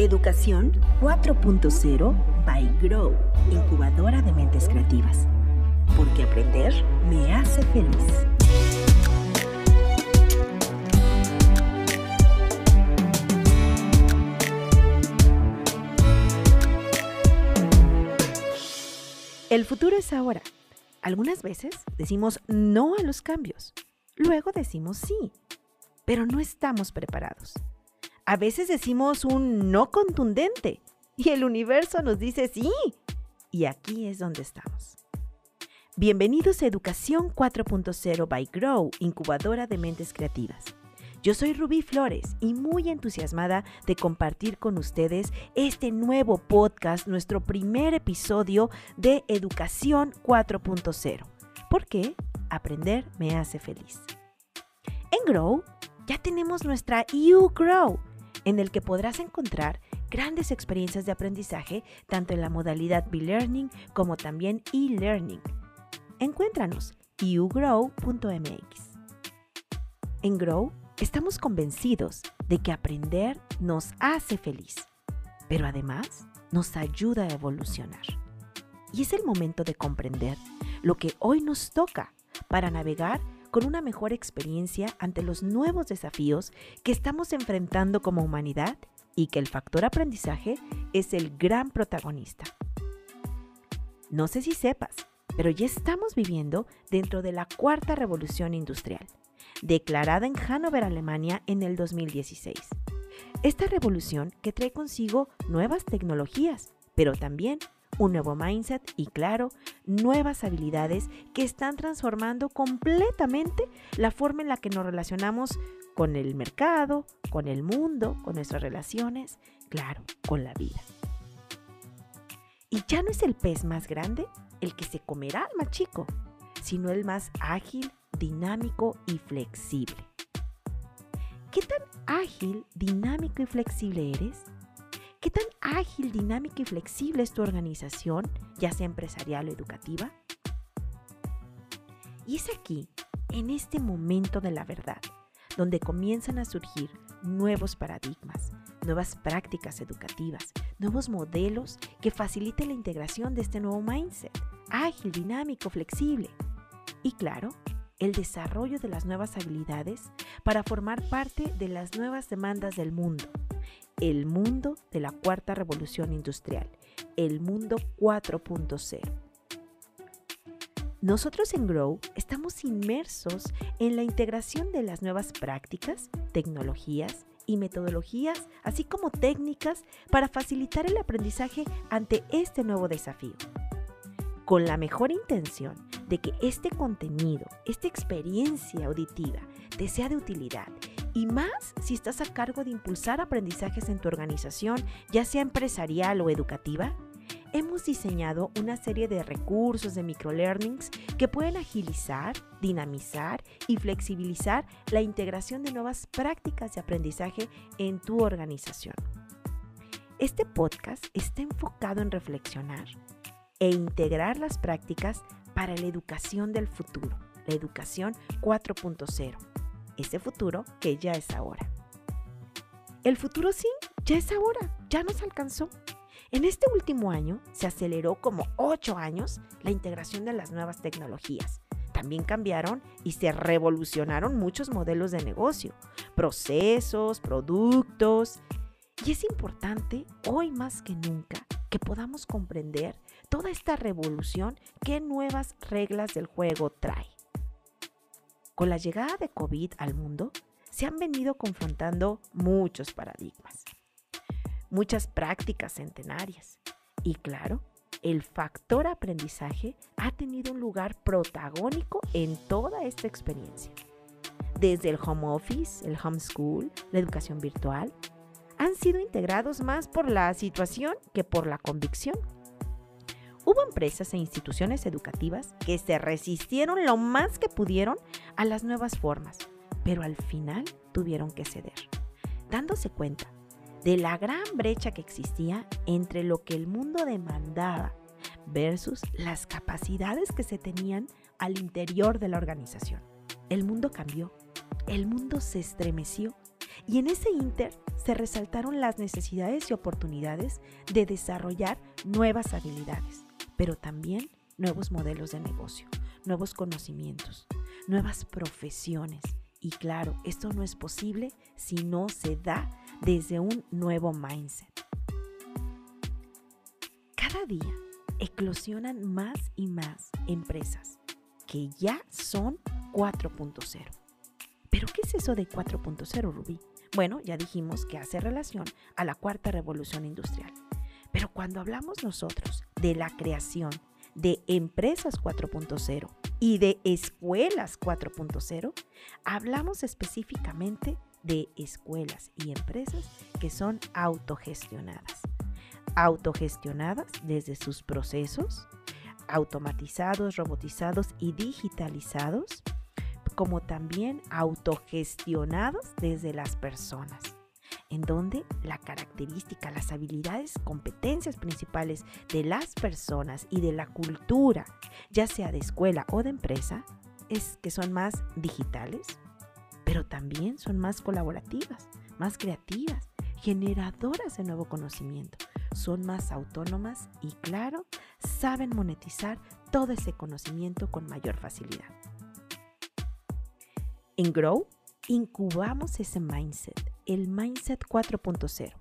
Educación 4.0 by Grow, incubadora de mentes creativas. Porque aprender me hace feliz. El futuro es ahora. Algunas veces decimos no a los cambios. Luego decimos sí, pero no estamos preparados. A veces decimos un no contundente y el universo nos dice sí. Y aquí es donde estamos. Bienvenidos a Educación 4.0 by Grow, incubadora de mentes creativas. Yo soy Rubí Flores y muy entusiasmada de compartir con ustedes este nuevo podcast, nuestro primer episodio de Educación 4.0. ¿Por qué? Aprender me hace feliz. En Grow ya tenemos nuestra You Grow, en el que podrás encontrar grandes experiencias de aprendizaje tanto en la modalidad B-Learning como también e-Learning. Encuéntranos ugrow.mx. En Grow estamos convencidos de que aprender nos hace feliz, pero además nos ayuda a evolucionar. Y es el momento de comprender lo que hoy nos toca para navegar con una mejor experiencia ante los nuevos desafíos que estamos enfrentando como humanidad y que el factor aprendizaje es el gran protagonista. No sé si sepas, pero ya estamos viviendo dentro de la cuarta revolución industrial, declarada en Hannover, Alemania en el 2016. Esta revolución que trae consigo nuevas tecnologías, pero también un nuevo mindset y claro, nuevas habilidades que están transformando completamente la forma en la que nos relacionamos con el mercado, con el mundo, con nuestras relaciones, claro, con la vida. Y ya no es el pez más grande el que se comerá al más chico, sino el más ágil, dinámico y flexible. ¿Qué tan ágil, dinámico y flexible eres? ¿Qué tan ágil, dinámica y flexible es tu organización, ya sea empresarial o educativa? Y es aquí, en este momento de la verdad, donde comienzan a surgir nuevos paradigmas, nuevas prácticas educativas, nuevos modelos que faciliten la integración de este nuevo mindset, ágil, dinámico, flexible. Y claro, el desarrollo de las nuevas habilidades para formar parte de las nuevas demandas del mundo, el mundo de la cuarta revolución industrial, el mundo 4.0. Nosotros en Grow estamos inmersos en la integración de las nuevas prácticas, tecnologías y metodologías, así como técnicas para facilitar el aprendizaje ante este nuevo desafío. Con la mejor intención de que este contenido, esta experiencia auditiva, te sea de utilidad y más si estás a cargo de impulsar aprendizajes en tu organización, ya sea empresarial o educativa, hemos diseñado una serie de recursos de microlearnings que pueden agilizar, dinamizar y flexibilizar la integración de nuevas prácticas de aprendizaje en tu organización. Este podcast está enfocado en reflexionar e integrar las prácticas para la educación del futuro, la educación 4.0 ese futuro que ya es ahora. El futuro sí, ya es ahora, ya nos alcanzó. En este último año se aceleró como ocho años la integración de las nuevas tecnologías. También cambiaron y se revolucionaron muchos modelos de negocio, procesos, productos. Y es importante, hoy más que nunca, que podamos comprender toda esta revolución que nuevas reglas del juego trae. Con la llegada de COVID al mundo, se han venido confrontando muchos paradigmas, muchas prácticas centenarias y claro, el factor aprendizaje ha tenido un lugar protagónico en toda esta experiencia. Desde el home office, el homeschool, la educación virtual, han sido integrados más por la situación que por la convicción Hubo empresas e instituciones educativas que se resistieron lo más que pudieron a las nuevas formas, pero al final tuvieron que ceder, dándose cuenta de la gran brecha que existía entre lo que el mundo demandaba versus las capacidades que se tenían al interior de la organización. El mundo cambió, el mundo se estremeció Y en ese inter se resaltaron las necesidades y oportunidades de desarrollar nuevas habilidades, pero también nuevos modelos de negocio, nuevos conocimientos, nuevas profesiones. Y claro, esto no es posible si no se da desde un nuevo mindset. Cada día eclosionan más y más empresas que ya son 4.0. ¿Pero qué es eso de 4.0, Rubí? Bueno, ya dijimos que hace relación a la cuarta revolución industrial. Pero cuando hablamos nosotros de la creación de empresas 4.0 y de escuelas 4.0, hablamos específicamente de escuelas y empresas que son autogestionadas. Autogestionadas desde sus procesos, automatizados, robotizados y digitalizados, como también autogestionados desde las personas, en donde la característica, las habilidades, competencias principales de las personas y de la cultura, ya sea de escuela o de empresa, es que son más digitales, pero también son más colaborativas, más creativas, generadoras de nuevo conocimiento, son más autónomas y claro, saben monetizar todo ese conocimiento con mayor facilidad. En Grow incubamos ese mindset, el mindset 4.0,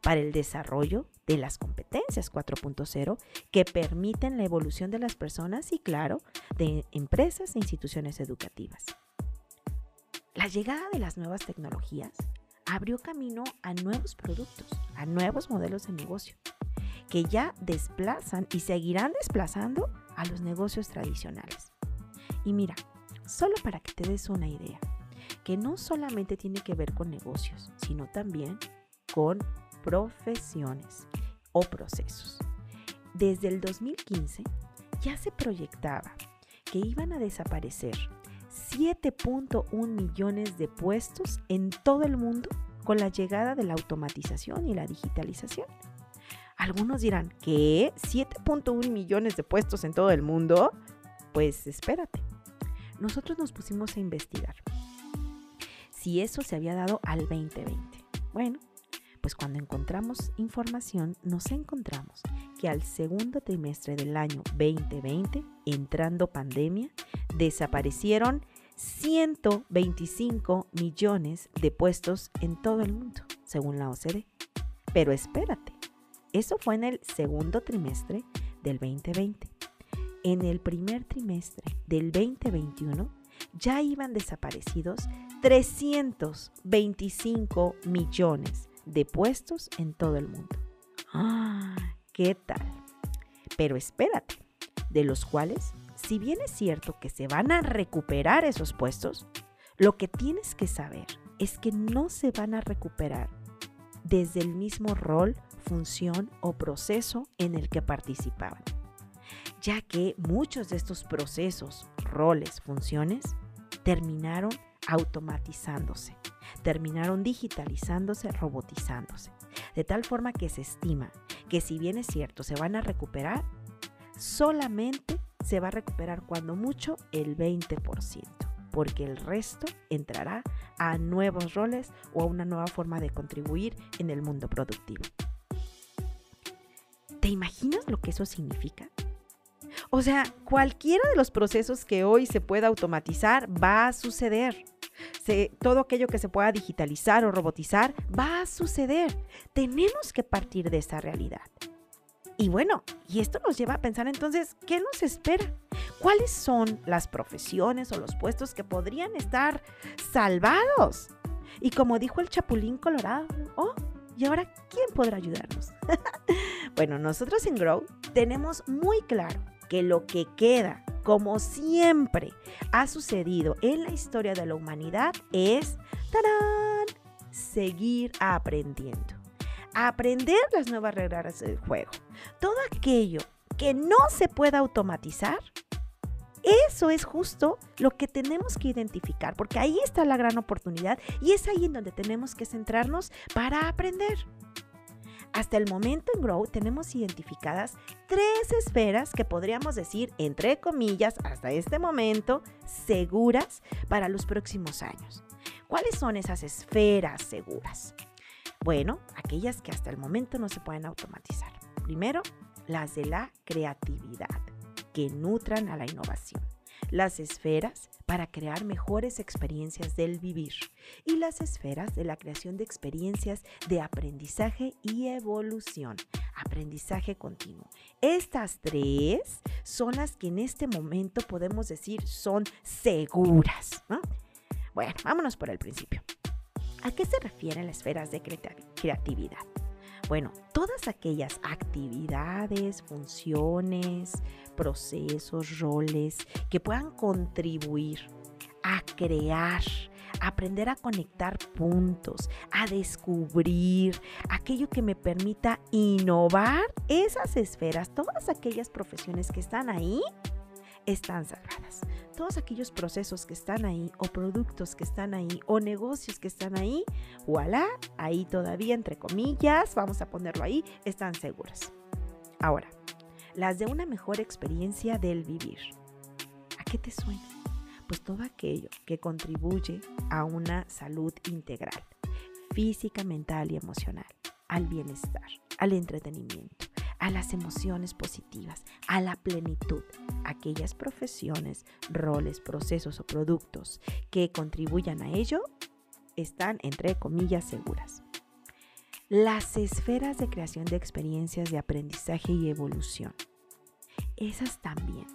para el desarrollo de las competencias 4.0 que permiten la evolución de las personas y, claro, de empresas e instituciones educativas. La llegada de las nuevas tecnologías abrió camino a nuevos productos, a nuevos modelos de negocio, que ya desplazan y seguirán desplazando a los negocios tradicionales. Y mira, solo para que te des una idea, que no solamente tiene que ver con negocios, sino también con profesiones o procesos. Desde el 2015 ya se proyectaba que iban a desaparecer 7.1 millones de puestos en todo el mundo con la llegada de la automatización y la digitalización. Algunos dirán, ¿qué? ¿7.1 millones de puestos en todo el mundo? Pues espérate. Nosotros nos pusimos a investigar si eso se había dado al 2020. Bueno, pues cuando encontramos información nos encontramos que al segundo trimestre del año 2020, entrando pandemia, desaparecieron 125 millones de puestos en todo el mundo, según la OCDE. Pero espérate, eso fue en el segundo trimestre del 2020. En el primer trimestre del 2021 ya iban desaparecidos 325 millones de puestos en todo el mundo. ¡Ah! ¿Qué tal? Pero espérate, de los cuales si bien es cierto que se van a recuperar esos puestos, lo que tienes que saber es que no se van a recuperar desde el mismo rol, función o proceso en el que participaban, ya que muchos de estos procesos, roles, funciones terminaron automatizándose, terminaron digitalizándose, robotizándose, de tal forma que se estima que si bien es cierto se van a recuperar, solamente se va a recuperar cuando mucho el 20%, porque el resto entrará a nuevos roles o a una nueva forma de contribuir en el mundo productivo. ¿Te imaginas lo que eso significa? O sea, cualquiera de los procesos que hoy se pueda automatizar va a suceder. Todo aquello que se pueda digitalizar o robotizar va a suceder. Tenemos que partir de esa realidad. Y bueno, y esto nos lleva a pensar entonces, ¿qué nos espera? ¿Cuáles son las profesiones o los puestos que podrían estar salvados? Y como dijo el Chapulín Colorado, oh, ¿y ahora quién podrá ayudarnos? bueno, nosotros en Grow tenemos muy claro que lo que queda, como siempre ha sucedido en la historia de la humanidad, es, seguir aprendiendo aprender las nuevas reglas del juego. Todo aquello que no se pueda automatizar, eso es justo lo que tenemos que identificar, porque ahí está la gran oportunidad y es ahí en donde tenemos que centrarnos para aprender. Hasta el momento en Grow tenemos identificadas tres esferas que podríamos decir, entre comillas, hasta este momento, seguras para los próximos años. ¿Cuáles son esas esferas seguras? Bueno, aquellas que hasta el momento no se pueden automatizar. Primero, las de la creatividad, que nutran a la innovación. Las esferas para crear mejores experiencias del vivir y las esferas de la creación de experiencias de aprendizaje y evolución, aprendizaje continuo. Estas tres son las que en este momento podemos decir son seguras. Bueno, vámonos por el principio. ¿A qué se refieren las esferas de creatividad? Bueno, todas aquellas actividades, funciones, procesos, roles que puedan contribuir a crear, aprender a conectar puntos, a descubrir aquello que me permita innovar esas esferas, todas aquellas profesiones que están ahí, están cerradas. Todos aquellos procesos que están ahí, o productos que están ahí, o negocios que están ahí, voilà, ahí todavía, entre comillas, vamos a ponerlo ahí, están seguros. Ahora, las de una mejor experiencia del vivir. ¿A qué te suena? Pues todo aquello que contribuye a una salud integral, física, mental y emocional, al bienestar, al entretenimiento, a las emociones positivas, a la plenitud, aquellas profesiones, roles, procesos o productos que contribuyan a ello están, entre comillas, seguras. Las esferas de creación de experiencias de aprendizaje y evolución. Esas también.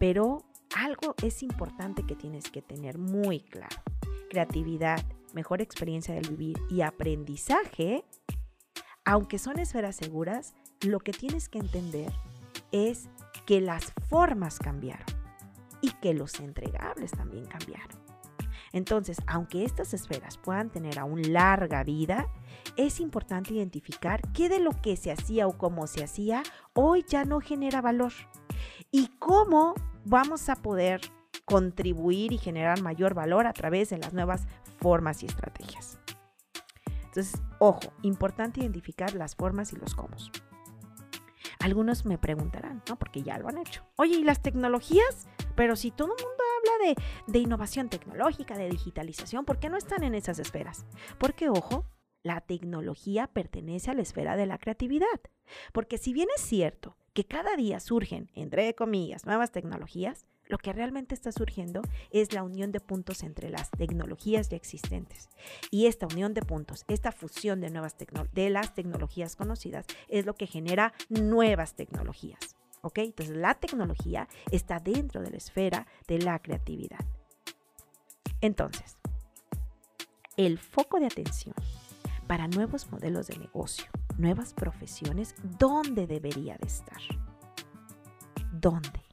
Pero algo es importante que tienes que tener muy claro. Creatividad, mejor experiencia del vivir y aprendizaje, aunque son esferas seguras, lo que tienes que entender es que las formas cambiaron y que los entregables también cambiaron. Entonces, aunque estas esferas puedan tener aún larga vida, es importante identificar qué de lo que se hacía o cómo se hacía hoy ya no genera valor y cómo vamos a poder contribuir y generar mayor valor a través de las nuevas formas y estrategias. Entonces, ojo, importante identificar las formas y los cómo. Algunos me preguntarán, ¿no? Porque ya lo han hecho. Oye, ¿y las tecnologías? Pero si todo el mundo habla de, de innovación tecnológica, de digitalización, ¿por qué no están en esas esferas? Porque, ojo, la tecnología pertenece a la esfera de la creatividad. Porque si bien es cierto que cada día surgen, entre comillas, nuevas tecnologías, lo que realmente está surgiendo es la unión de puntos entre las tecnologías ya existentes. Y esta unión de puntos, esta fusión de, nuevas de las tecnologías conocidas, es lo que genera nuevas tecnologías. ¿Ok? Entonces la tecnología está dentro de la esfera de la creatividad. Entonces, el foco de atención para nuevos modelos de negocio, nuevas profesiones, ¿dónde debería de estar? ¿Dónde?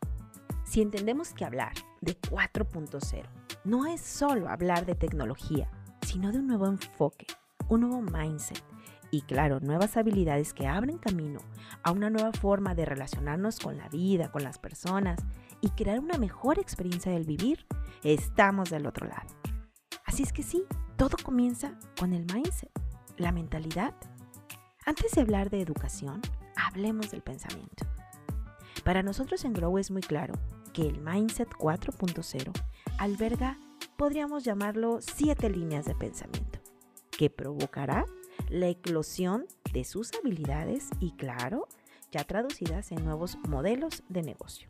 Si entendemos que hablar de 4.0 no es solo hablar de tecnología, sino de un nuevo enfoque, un nuevo mindset y claro, nuevas habilidades que abren camino a una nueva forma de relacionarnos con la vida, con las personas y crear una mejor experiencia del vivir, estamos del otro lado. Así es que sí, todo comienza con el mindset la mentalidad? Antes de hablar de educación, hablemos del pensamiento. Para nosotros en Grow es muy claro que el Mindset 4.0 alberga, podríamos llamarlo, siete líneas de pensamiento, que provocará la eclosión de sus habilidades y, claro, ya traducidas en nuevos modelos de negocio.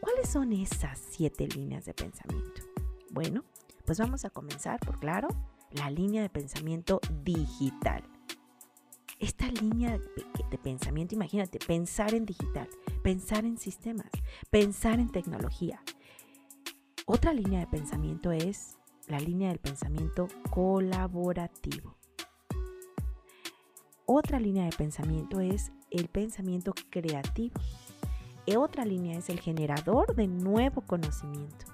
¿Cuáles son esas siete líneas de pensamiento? Bueno, pues vamos a comenzar por, claro, la línea de pensamiento digital. Esta línea de pensamiento, imagínate, pensar en digital, pensar en sistemas, pensar en tecnología. Otra línea de pensamiento es la línea del pensamiento colaborativo. Otra línea de pensamiento es el pensamiento creativo. Y otra línea es el generador de nuevo conocimiento.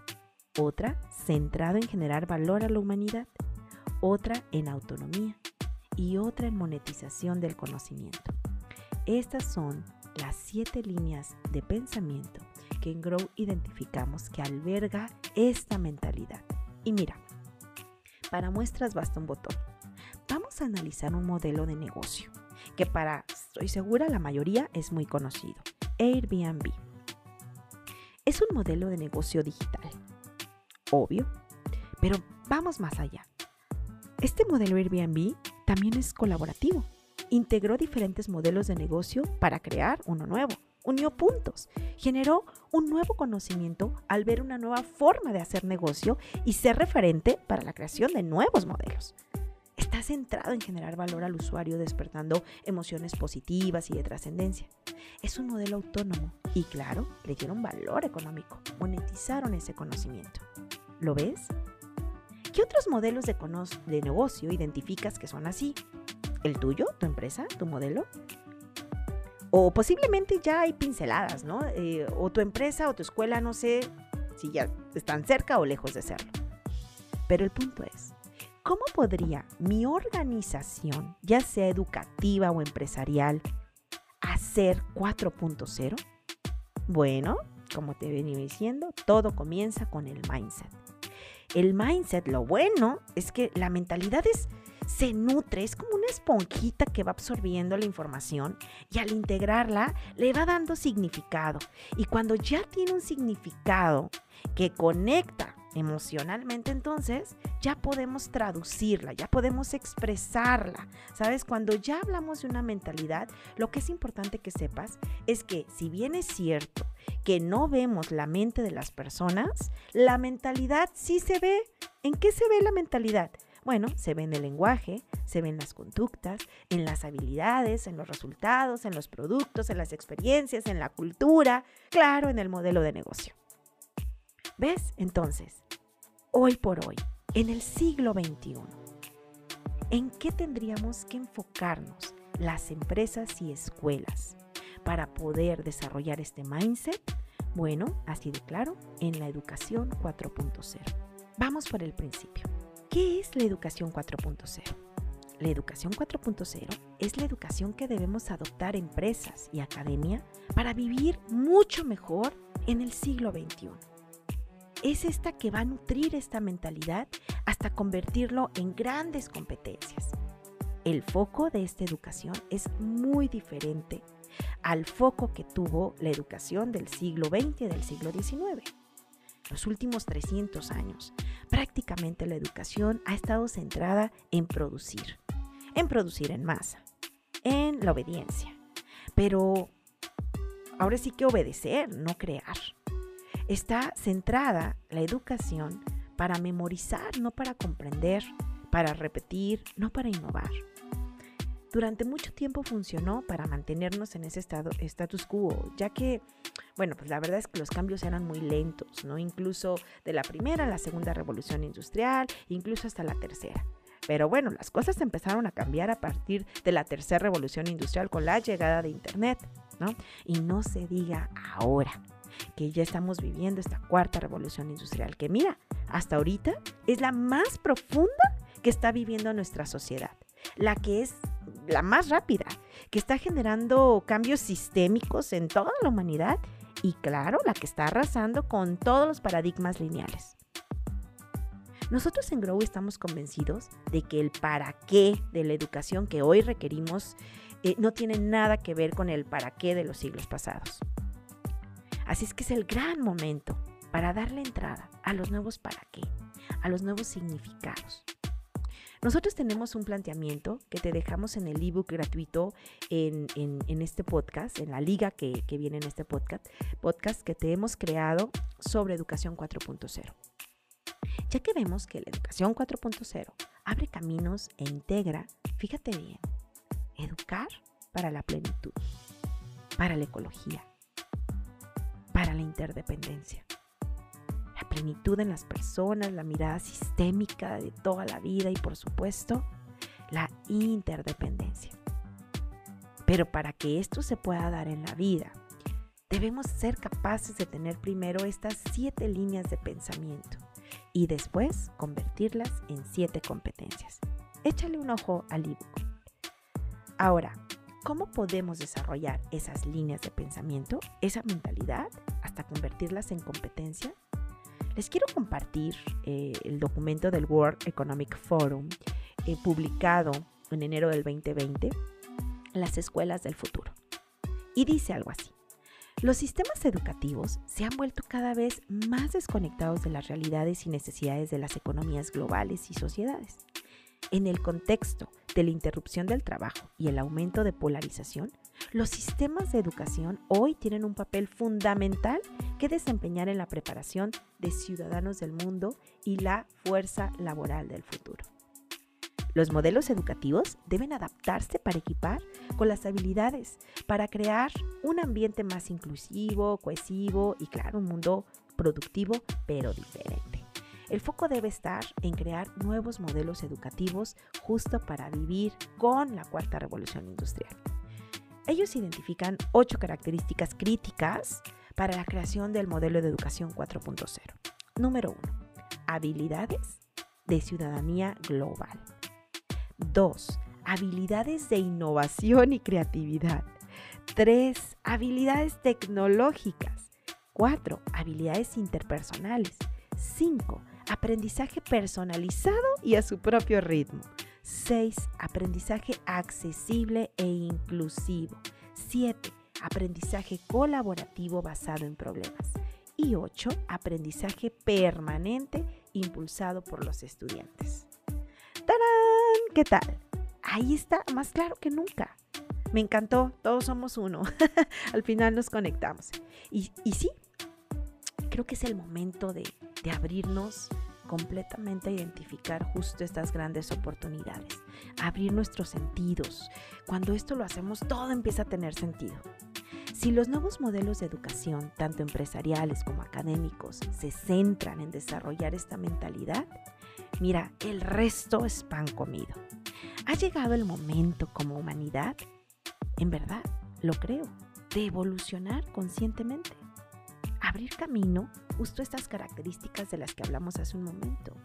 Otra centrado en generar valor a la humanidad otra en autonomía y otra en monetización del conocimiento. Estas son las siete líneas de pensamiento que en Grow identificamos que alberga esta mentalidad. Y mira, para muestras basta un botón. Vamos a analizar un modelo de negocio que para, estoy segura, la mayoría es muy conocido. Airbnb. Es un modelo de negocio digital. Obvio. Pero vamos más allá. Este modelo Airbnb también es colaborativo. Integró diferentes modelos de negocio para crear uno nuevo. Unió puntos. Generó un nuevo conocimiento al ver una nueva forma de hacer negocio y ser referente para la creación de nuevos modelos está centrado en generar valor al usuario despertando emociones positivas y de trascendencia. Es un modelo autónomo y claro, le dieron valor económico, monetizaron ese conocimiento. ¿Lo ves? ¿Qué otros modelos de, de negocio identificas que son así? ¿El tuyo, tu empresa, tu modelo? O posiblemente ya hay pinceladas, ¿no? Eh, o tu empresa o tu escuela, no sé si ya están cerca o lejos de serlo. Pero el punto es, ¿Cómo podría mi organización, ya sea educativa o empresarial, hacer 4.0? Bueno, como te venía diciendo, todo comienza con el mindset. El mindset, lo bueno es que la mentalidad es, se nutre, es como una esponjita que va absorbiendo la información y al integrarla le va dando significado. Y cuando ya tiene un significado que conecta emocionalmente, entonces ya podemos traducirla, ya podemos expresarla. ¿Sabes? Cuando ya hablamos de una mentalidad, lo que es importante que sepas es que si bien es cierto que no vemos la mente de las personas, la mentalidad sí se ve. ¿En qué se ve la mentalidad? Bueno, se ve en el lenguaje, se ve en las conductas, en las habilidades, en los resultados, en los productos, en las experiencias, en la cultura, claro, en el modelo de negocio. ¿Ves? Entonces, hoy por hoy, en el siglo XXI, ¿en qué tendríamos que enfocarnos las empresas y escuelas para poder desarrollar este mindset? Bueno, así de claro, en la educación 4.0. Vamos por el principio. ¿Qué es la educación 4.0? La educación 4.0 es la educación que debemos adoptar empresas y academia para vivir mucho mejor en el siglo XXI es esta que va a nutrir esta mentalidad hasta convertirlo en grandes competencias. El foco de esta educación es muy diferente al foco que tuvo la educación del siglo XX y del siglo XIX. Los últimos 300 años, prácticamente la educación ha estado centrada en producir, en producir en masa, en la obediencia. Pero ahora sí que obedecer, no crear. Está centrada la educación para memorizar, no para comprender, para repetir, no para innovar. Durante mucho tiempo funcionó para mantenernos en ese estado, status quo, ya que, bueno, pues la verdad es que los cambios eran muy lentos, ¿no? Incluso de la primera a la segunda revolución industrial, incluso hasta la tercera. Pero bueno, las cosas empezaron a cambiar a partir de la tercera revolución industrial con la llegada de Internet, ¿no? Y no se diga ahora que ya estamos viviendo esta cuarta revolución industrial, que mira, hasta ahorita es la más profunda que está viviendo nuestra sociedad, la que es la más rápida, que está generando cambios sistémicos en toda la humanidad y claro, la que está arrasando con todos los paradigmas lineales. Nosotros en Grow estamos convencidos de que el para qué de la educación que hoy requerimos eh, no tiene nada que ver con el para qué de los siglos pasados. Así es que es el gran momento para darle entrada a los nuevos para qué, a los nuevos significados. Nosotros tenemos un planteamiento que te dejamos en el ebook gratuito en, este podcast, en la liga que, que, viene en este podcast, podcast que te hemos creado sobre educación 4.0. Ya que vemos que la educación 4.0 abre caminos e integra, fíjate bien, educar para la plenitud, para la ecología, para la interdependencia. La plenitud en las personas, la mirada sistémica de toda la vida y por supuesto la interdependencia. Pero para que esto se pueda dar en la vida, debemos ser capaces de tener primero estas siete líneas de pensamiento y después convertirlas en siete competencias. Échale un ojo al ebook. Ahora, ¿Cómo podemos desarrollar esas líneas de pensamiento, esa mentalidad, hasta convertirlas en competencia? Les quiero compartir eh, el documento del World Economic Forum eh, publicado en enero del 2020, las escuelas del futuro. Y dice algo así. Los sistemas educativos se han vuelto cada vez más desconectados de las realidades y necesidades de las economías globales y sociedades. En el contexto de la interrupción del trabajo y el aumento de polarización, los sistemas de educación hoy tienen un papel fundamental que desempeñar en la preparación de ciudadanos del mundo y la fuerza laboral del futuro. Los modelos educativos deben adaptarse para equipar con las habilidades, para crear un ambiente más inclusivo, cohesivo y, claro, un mundo productivo, pero diferente. El foco debe estar en crear nuevos modelos educativos justo para vivir con la cuarta revolución industrial. Ellos identifican ocho características críticas para la creación del modelo de educación 4.0. Número 1. Habilidades de ciudadanía global. 2. Habilidades de innovación y creatividad. 3. Habilidades tecnológicas. 4. Habilidades interpersonales. 5. Aprendizaje personalizado y a su propio ritmo. 6. Aprendizaje accesible e inclusivo. 7. Aprendizaje colaborativo basado en problemas. Y 8. Aprendizaje permanente impulsado por los estudiantes. ¡Tarán! ¿Qué tal? Ahí está, más claro que nunca. Me encantó, todos somos uno. Al final nos conectamos. Y, y, sí, creo que es el momento de, abrirnos completamente a identificar justo estas grandes oportunidades, abrir nuestros sentidos. Cuando esto lo hacemos, todo empieza a tener sentido. Si los nuevos modelos de educación, tanto empresariales como académicos, se centran en desarrollar esta mentalidad, mira, el resto es pan comido. ¿Ha llegado el momento como humanidad? En verdad, lo creo, de evolucionar conscientemente abrir camino justo estas características de las que hablamos hace un momento.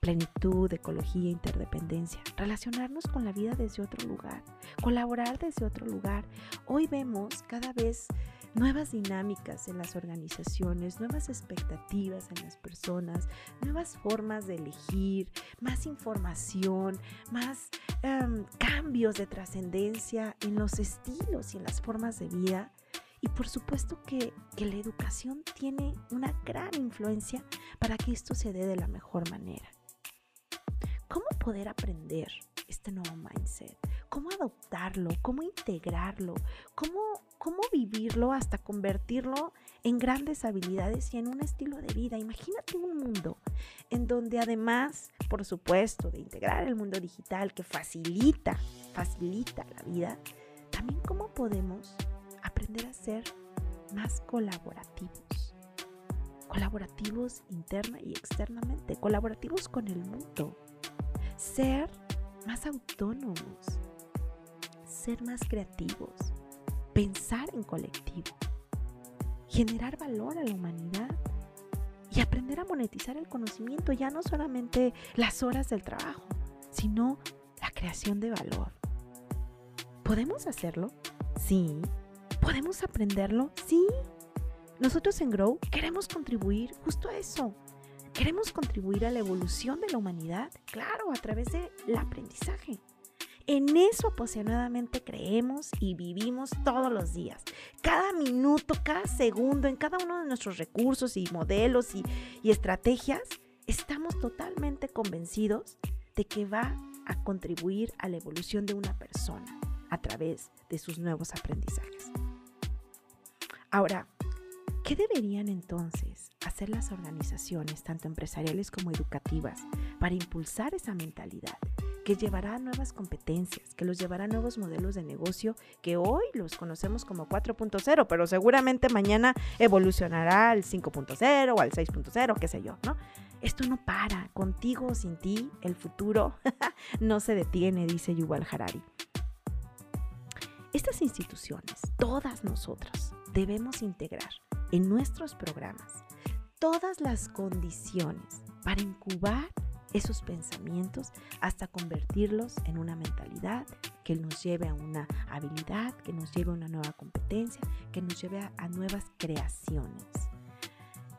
Plenitud, ecología, interdependencia, relacionarnos con la vida desde otro lugar, colaborar desde otro lugar. Hoy vemos cada vez nuevas dinámicas en las organizaciones, nuevas expectativas en las personas, nuevas formas de elegir, más información, más um, cambios de trascendencia en los estilos y en las formas de vida y por supuesto que, la educación tiene una gran influencia para que esto se dé de la mejor manera. ¿Cómo poder aprender este nuevo mindset? ¿Cómo adoptarlo? ¿Cómo integrarlo? ¿Cómo, ¿Cómo vivirlo hasta convertirlo en grandes habilidades y en un estilo de vida? Imagínate un mundo en donde además, por supuesto, de integrar el mundo digital que facilita, facilita la vida, también cómo podemos aprender a ser más colaborativos. Colaborativos interna y externamente, colaborativos con el mundo. Ser más autónomos, ser más creativos, pensar en colectivo, generar valor a la humanidad y aprender a monetizar el conocimiento, ya no solamente las horas del trabajo, sino la creación de valor. ¿Podemos hacerlo? Sí, ¿Podemos aprenderlo? Sí. Nosotros en Grow queremos contribuir justo a eso. Queremos contribuir a la evolución de la humanidad, claro, a través del aprendizaje. En eso apasionadamente creemos y vivimos todos los días. Cada minuto, cada segundo, en cada uno de nuestros recursos y modelos y, y estrategias, estamos totalmente convencidos de que va a contribuir a la evolución de una persona a través de sus nuevos aprendizajes. Ahora, ¿qué deberían entonces hacer las organizaciones, tanto empresariales como educativas, para impulsar esa mentalidad? que llevará a nuevas competencias, que los llevará a nuevos modelos de negocio que hoy los conocemos como 4.0, pero seguramente mañana evolucionará al 5.0 o al 6.0, qué sé yo, ¿no? Esto no para, contigo o sin ti, el futuro no se detiene, dice Yuval Harari. Estas instituciones, todas nosotras, debemos integrar en nuestros programas todas las condiciones para incubar esos pensamientos hasta convertirlos en una mentalidad que nos lleve a una habilidad, que nos lleve a una nueva competencia, que nos lleve a, nuevas creaciones.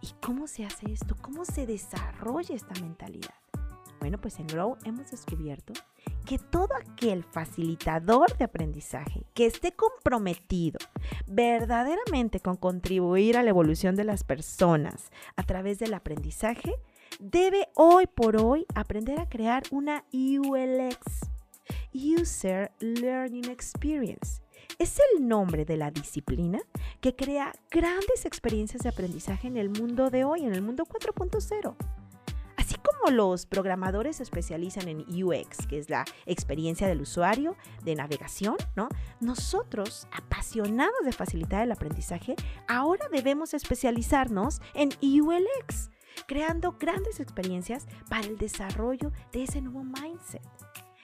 ¿Y cómo se hace esto? ¿Cómo se desarrolla esta mentalidad? Bueno, pues en Grow hemos descubierto que todo aquel facilitador de aprendizaje que esté comprometido verdaderamente con contribuir a la evolución de las personas a través del aprendizaje, debe hoy por hoy aprender a crear una ULX, User Learning Experience. Es el nombre de la disciplina que crea grandes experiencias de aprendizaje en el mundo de hoy, en el mundo 4.0. Así como los programadores se especializan en UX, que es la experiencia del usuario de navegación, ¿no? Nosotros, apasionados de facilitar el aprendizaje, ahora debemos especializarnos en ULX, creando grandes experiencias para el desarrollo de ese nuevo mindset.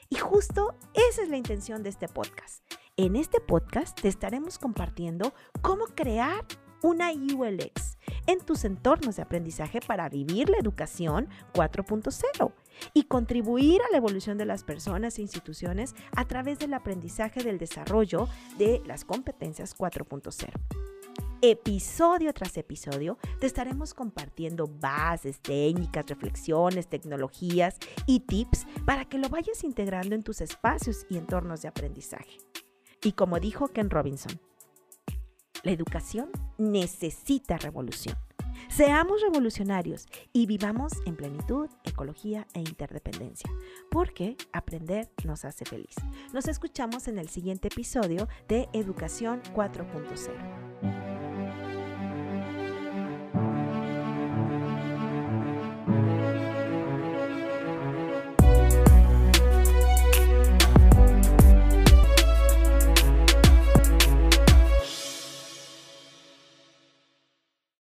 Y justo esa es la intención de este podcast. En este podcast te estaremos compartiendo cómo crear una ULX en tus entornos de aprendizaje para vivir la educación 4.0 y contribuir a la evolución de las personas e instituciones a través del aprendizaje del desarrollo de las competencias 4.0 episodio tras episodio te estaremos compartiendo bases, técnicas, reflexiones, tecnologías y tips para que lo vayas integrando en tus espacios y entornos de aprendizaje. Y como dijo Ken Robinson, la educación necesita revolución. Seamos revolucionarios y vivamos en plenitud, ecología e interdependencia, porque aprender nos hace feliz. Nos escuchamos en el siguiente episodio de Educación 4.0.